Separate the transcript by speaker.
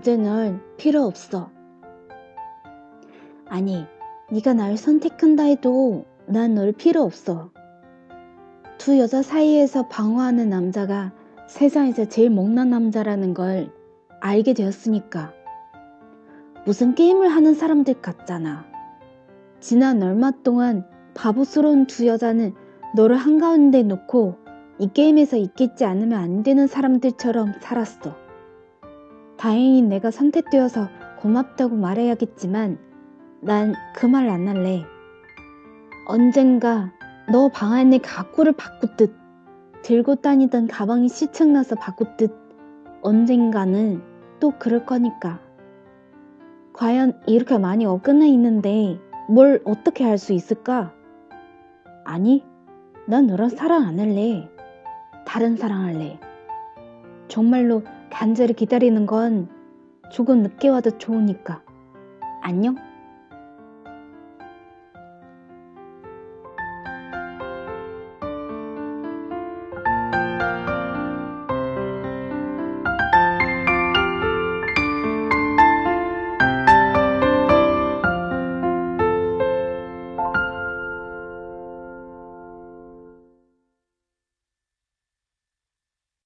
Speaker 1: 이제 널 필요 없어. 아니, 네가 날 선택한다 해도 난 널 필요 없어. 두 여자 사이에서 방어하는 남자가 세상에서 제일 못난 남자라는 걸 알게 되었으니까. 무슨 게임을 하는 사람들 같잖아. 지난 얼마 동안 바보스러운 두 여자는 너를 한가운데 놓고 이 게임에서 있겠지 않으면 안 되는 사람들처럼 살았어. 다행히 내가 선택되어서 고맙다고 말해야겠지만 난 그 말 안 할래. 언젠가 너 방 안에 가구를 바꾸듯 들고 다니던 가방이 시청나서 바꾸듯 언젠가는 또 그럴 거니까. 과연 이렇게 많이 어긋나 있는데 뭘 어떻게 할 수 있을까? 아니, 난 너랑 사랑 안 할래. 다른 사랑 할래. 정말로 간절히 기다리는 건 조금 늦게 와도 좋으니까. 안녕?